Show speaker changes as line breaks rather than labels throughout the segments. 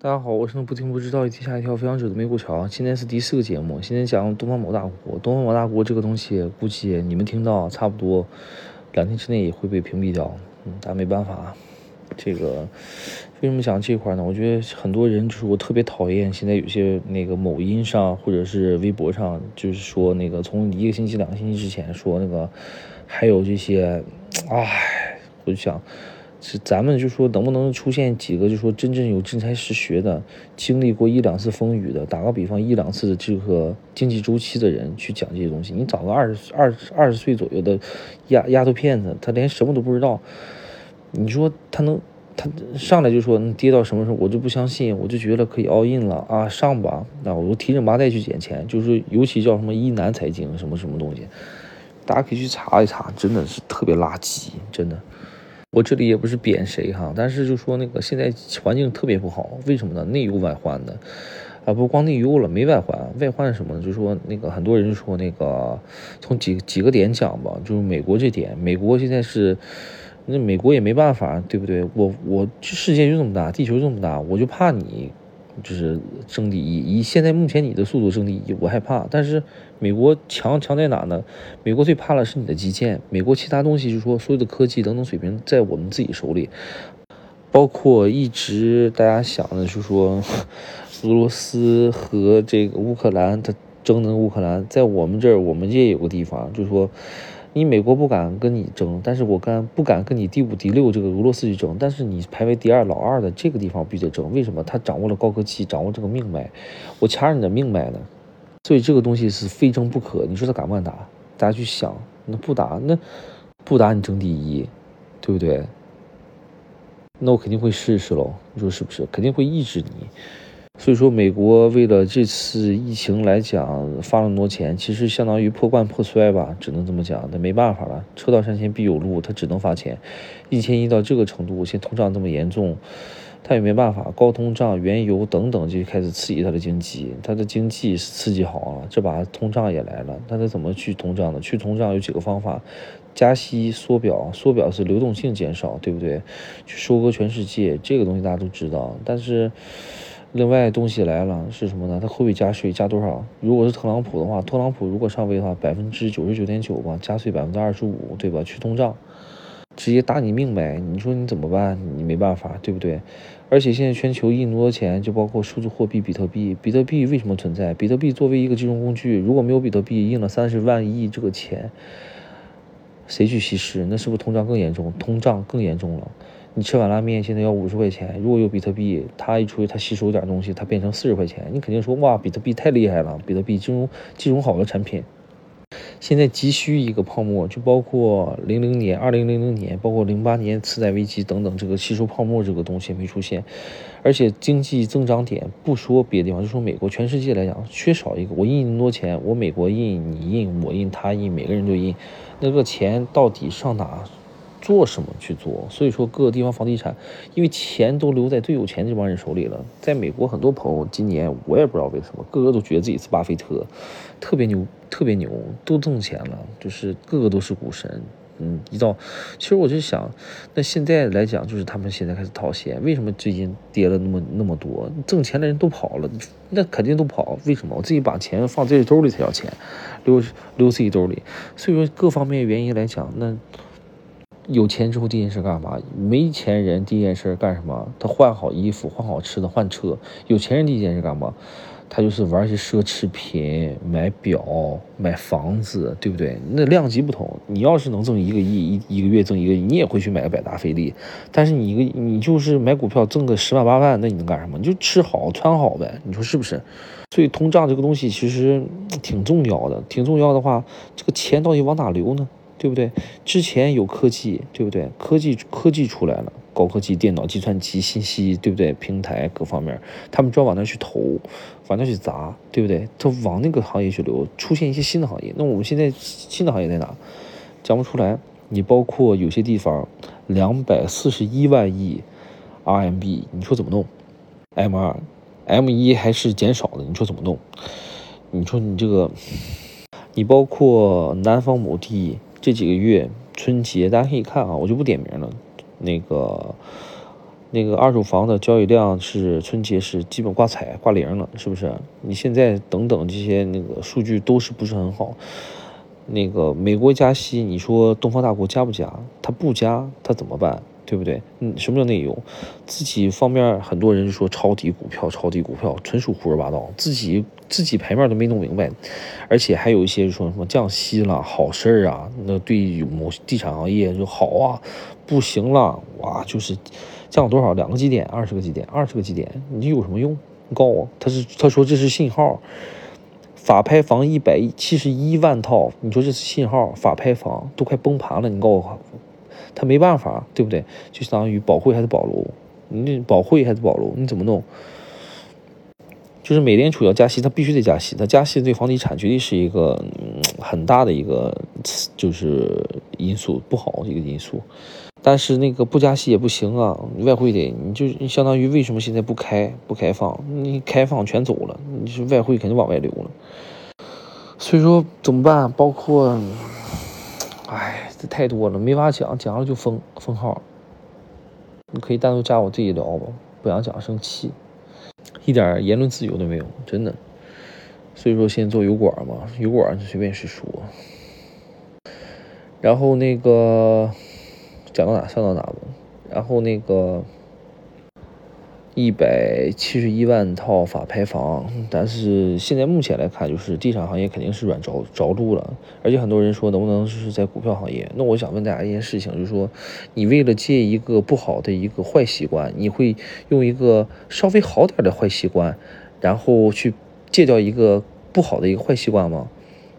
大家好，我是不听不知道，一天吓一跳飞翔者的美股桥。今天是第四个节目，现在讲东方某大国。东方某大国这个东西，估计你们听到差不多两天之内也会被屏蔽掉。嗯，但没办法，这个为什么讲这块呢？我觉得很多人就是我特别讨厌现在有些那个某音上或者是微博上，就是说那个从一个星期、两个星期之前说那个还有这些，唉，我就想。是咱们就说能不能出现几个就说真正有真才实学的，经历过一两次风雨的，打个比方一两次的这个经济周期的人去讲这些东西。你找个二十二二十岁左右的丫丫头片子，他连什么都不知道，你说他能他上来就说能跌到什么时候，我就不相信，我就觉得可以 all in 了啊，上吧，那我就提着麻袋去捡钱，就是尤其叫什么一南财经什么什么东西，大家可以去查一查，真的是特别垃圾，真的。我这里也不是贬谁哈，但是就说那个现在环境特别不好，为什么呢？内忧外患的，啊，不光内忧了，没外患，外患什么呢？就说那个很多人说那个从几几个点讲吧，就是美国这点，美国现在是，那美国也没办法，对不对？我我世界就这么大，地球这么大，我就怕你。就是争第一，以现在目前你的速度争第一，我害怕。但是美国强强在哪呢？美国最怕的是你的基建，美国其他东西就是说所有的科技等等水平在我们自己手里，包括一直大家想的就是说俄罗斯和这个乌克兰，它争的乌克兰，在我们这儿，我们这也有个地方，就是说。你美国不敢跟你争，但是我敢不敢跟你第五、第六这个俄罗斯去争？但是你排为第二、老二的这个地方必须得争。为什么？他掌握了高科技，掌握这个命脉，我掐着你的命脉呢。所以这个东西是非争不可。你说他敢不敢打？大家去想，那不打，那不打你争第一，对不对？那我肯定会试试喽。你说是不是？肯定会抑制你。所以说，美国为了这次疫情来讲，发了那么多钱，其实相当于破罐破摔吧，只能这么讲。那没办法了，车到山前必有路，他只能发钱。疫情一到这个程度，现在通胀这么严重，他也没办法。高通胀、原油等等就开始刺激他的经济，他的经济刺激好了，这把通胀也来了。那他怎么去通胀呢？去通胀有几个方法：加息、缩表。缩表是流动性减少，对不对？去收割全世界，这个东西大家都知道。但是。另外东西来了是什么呢？他会不会加税？加多少？如果是特朗普的话，特朗普如果上位的话，百分之九十九点九吧，加税百分之二十五，对吧？去通胀，直接打你命脉，你说你怎么办？你没办法，对不对？而且现在全球印那么多钱，就包括数字货币比特币。比特币为什么存在？比特币作为一个金融工具，如果没有比特币印了三十万亿这个钱，谁去稀释？那是不是通胀更严重？通胀更严重了。你吃碗拉面现在要五十块钱，如果有比特币，它一出去它吸收点东西，它变成四十块钱，你肯定说哇，比特币太厉害了，比特币金融金融好的产品，现在急需一个泡沫，就包括零零年、二零零零年，包括零八年次贷危机等等，这个吸收泡沫这个东西没出现，而且经济增长点不说别的地方，就说美国，全世界来讲缺少一个，我印那么多钱，我美国印，你印，我印，他印，每个人都印，那个钱到底上哪？做什么去做？所以说各个地方房地产，因为钱都留在最有钱这帮人手里了。在美国，很多朋友今年我也不知道为什么，个个都觉得自己是巴菲特，特别牛，特别牛，都挣钱了，就是个个都是股神。嗯，一到，其实我就想，那现在来讲，就是他们现在开始套现，为什么最近跌了那么那么多？挣钱的人都跑了，那肯定都跑。为什么？我自己把钱放自己兜里才要钱，留留自己兜里。所以说各方面原因来讲，那。有钱之后第一件事干嘛？没钱人第一件事干什么？他换好衣服，换好吃的，换车。有钱人第一件事干嘛？他就是玩一些奢侈品，买表，买房子，对不对？那量级不同。你要是能挣一个亿，一一个月挣一个亿，你也会去买个百达翡丽。但是你一个，你就是买股票挣个十万八万，那你能干什么？你就吃好穿好呗。你说是不是？所以通胀这个东西其实挺重要的，挺重要的话，这个钱到底往哪流呢？对不对？之前有科技，对不对？科技科技出来了，高科技电脑、计算机、信息，对不对？平台各方面，他们专往那去投，往那去砸，对不对？他往那个行业去流，出现一些新的行业。那我们现在新的行业在哪？讲不出来。你包括有些地方，两百四十一万亿 RMB，你说怎么弄？M 二、M 一还是减少的，你说怎么弄？你说你这个，你包括南方某地。这几个月春节，大家可以看啊，我就不点名了。那个那个二手房的交易量是春节是基本挂彩挂零了，是不是？你现在等等这些那个数据都是不是很好？那个美国加息，你说东方大国加不加？他不加，他怎么办？对不对？嗯，什么叫内忧？自己方面很多人说抄底股票，抄底股票纯属胡说八道，自己自己牌面都没弄明白，而且还有一些说什么降息了，好事儿啊，那对某地产行业就好啊，不行了，哇，就是降多少两个基点，二十个基点，二十个基点，你有什么用？你告诉我，他是他说这是信号，法拍房一百七十一万套，你说这是信号，法拍房都快崩盘了，你告诉我。他没办法，对不对？就相当于保汇还是保楼，你保汇还是保楼，你怎么弄？就是美联储要加息，它必须得加息，它加息对房地产绝对是一个很大的一个就是因素，不好一个因素。但是那个不加息也不行啊，外汇得，你就相当于为什么现在不开不开放？你开放全走了，你是外汇肯定往外流了。所以说怎么办？包括。哎，这太多了，没法讲，讲了就封封号。你可以单独加我自己聊吧，不想讲生气，一点言论自由都没有，真的。所以说先做油管嘛，油管就随便是说。然后那个讲到哪算到哪吧，然后那个。一百七十一万套法拍房，但是现在目前来看，就是地产行业肯定是软着着陆了，而且很多人说能不能是在股票行业？那我想问大家一件事情，就是说，你为了戒一个不好的一个坏习惯，你会用一个稍微好点的坏习惯，然后去戒掉一个不好的一个坏习惯吗？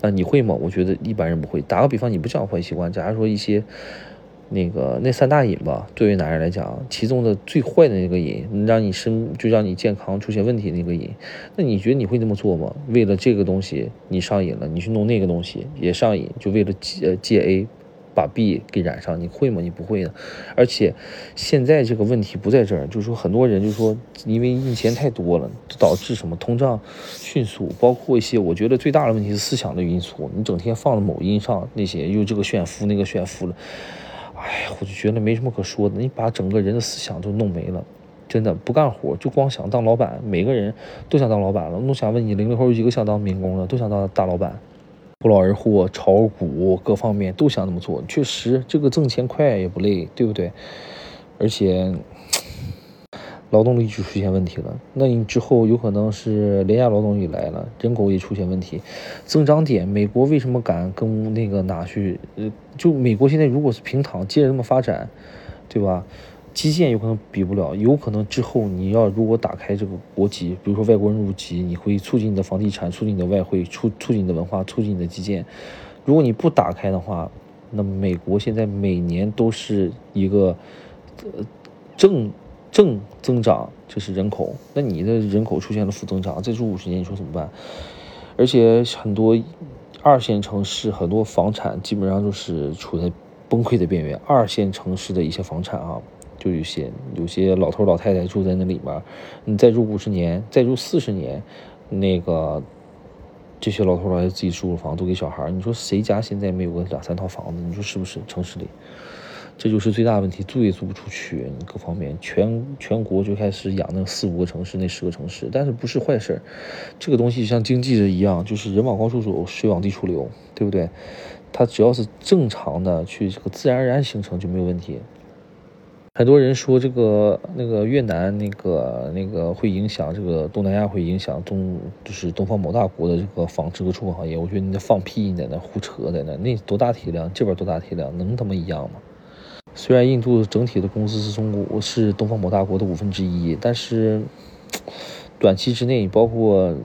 啊，你会吗？我觉得一般人不会。打个比方，你不讲坏习惯，假如说一些。那个那三大瘾吧，对于男人来讲，其中的最坏的那个瘾，让你身就让你健康出现问题那个瘾，那你觉得你会这么做吗？为了这个东西你上瘾了，你去弄那个东西也上瘾，就为了戒戒 A，把 B 给染上，你会吗？你不会的。而且现在这个问题不在这儿，就是说很多人就说，因为印钱太多了，导致什么通胀迅速，包括一些我觉得最大的问题是思想的因素，你整天放在某音上那些又这个炫富那个炫富了。哎，我就觉得没什么可说的，你把整个人的思想都弄没了，真的不干活就光想当老板，每个人都想当老板了。我想问你，零零后有几个想当民工的？都想当大老板，不劳而获，炒股各方面都想那么做。确实，这个挣钱快也不累，对不对？而且。劳动力就出现问题了，那你之后有可能是廉价劳动力来了，人口也出现问题，增长点，美国为什么敢跟那个哪去？呃，就美国现在如果是平躺，接着这么发展，对吧？基建有可能比不了，有可能之后你要如果打开这个国籍，比如说外国人入籍，你会促进你的房地产，促进你的外汇，促促进你的文化，促进你的基建。如果你不打开的话，那美国现在每年都是一个呃正。正增长就是人口，那你的人口出现了负增长，再住五十年，你说怎么办？而且很多二线城市很多房产基本上就是处在崩溃的边缘。二线城市的一些房产啊，就有些有些老头老太太住在那里面，你再住五十年，再住四十年，那个这些老头老太太自己住的房都给小孩，你说谁家现在没有个两三套房子？你说是不是？城市里？这就是最大问题，租也租不出去，各方面全全国就开始养那四五个城市，那十个城市，但是不是坏事儿。这个东西像经济的一样，就是人往高处走，水往低处流，对不对？它只要是正常的去这个自然而然形成就没有问题。很多人说这个那个越南那个那个会影响这个东南亚，会影响东就是东方某大国的这个纺织和出口行业。我觉得你在放屁，你在那胡扯，在那那多大体量，这边多大体量，能他妈一样吗？虽然印度整体的工资是中国是东方某大国的五分之一，但是短期之内，包括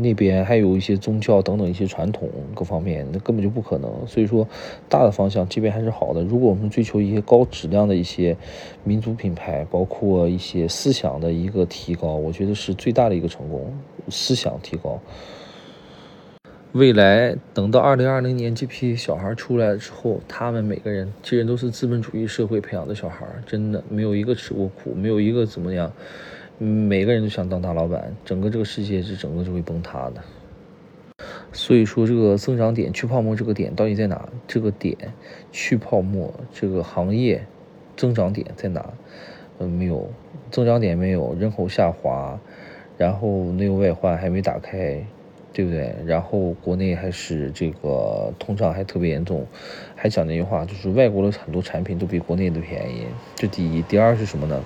那边还有一些宗教等等一些传统各方面，那根本就不可能。所以说，大的方向这边还是好的。如果我们追求一些高质量的一些民族品牌，包括一些思想的一个提高，我觉得是最大的一个成功，思想提高。未来等到二零二零年这批小孩出来之后，他们每个人其实都是资本主义社会培养的小孩，真的没有一个吃过苦，没有一个怎么样，每个人都想当大老板，整个这个世界是整个就会崩塌的。所以说，这个增长点去泡沫这个点到底在哪？这个点去泡沫这个行业增长点在哪？嗯，没有增长点，没有人口下滑，然后内忧外患还没打开，对不对？然后国内还是这个通胀还特别严重，还讲那句话，就是外国的很多产品都比国内的便宜，这第一。第二是什么呢？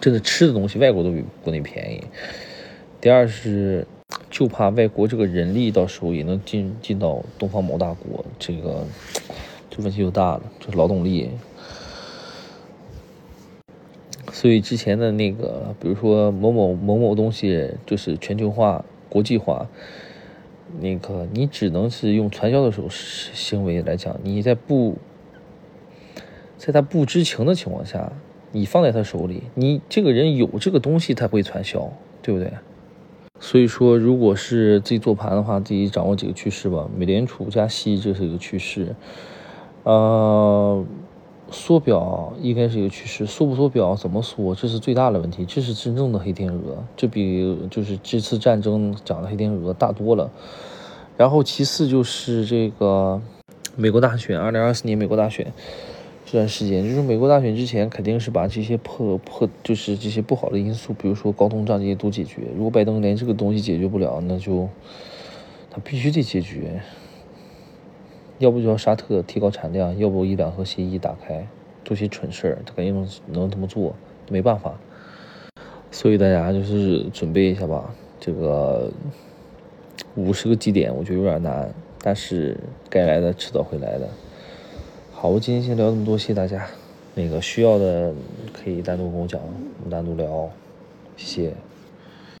这个吃的东西外国都比国内便宜。第二是就怕外国这个人力到时候也能进进到东方某大国，这个这问题就大了，就劳动力。所以之前的那个，比如说某某某某东西就是全球化、国际化，那个你只能是用传销的手行为来讲，你在不，在他不知情的情况下，你放在他手里，你这个人有这个东西，他会传销，对不对？所以说，如果是自己做盘的话，自己掌握几个趋势吧。美联储加息这是一个趋势，呃。缩表应该是一个趋势，缩不缩表，怎么缩，这是最大的问题，这是真正的黑天鹅，这比就是这次战争讲的黑天鹅大多了。然后其次就是这个美国大选，二零二四年美国大选这段时间，就是美国大选之前肯定是把这些破破，就是这些不好的因素，比如说高通胀这些都解决。如果拜登连这个东西解决不了，那就他必须得解决。要不就要沙特提高产量，要不一两盒协议打开，做些蠢事儿，他肯定能能这么做，没办法。所以大家就是准备一下吧，这个五十个基点我觉得有点难，但是该来的迟早会来的。好，我今天先聊这么多，谢谢大家。那个需要的可以单独跟我讲，我们单独聊，谢谢。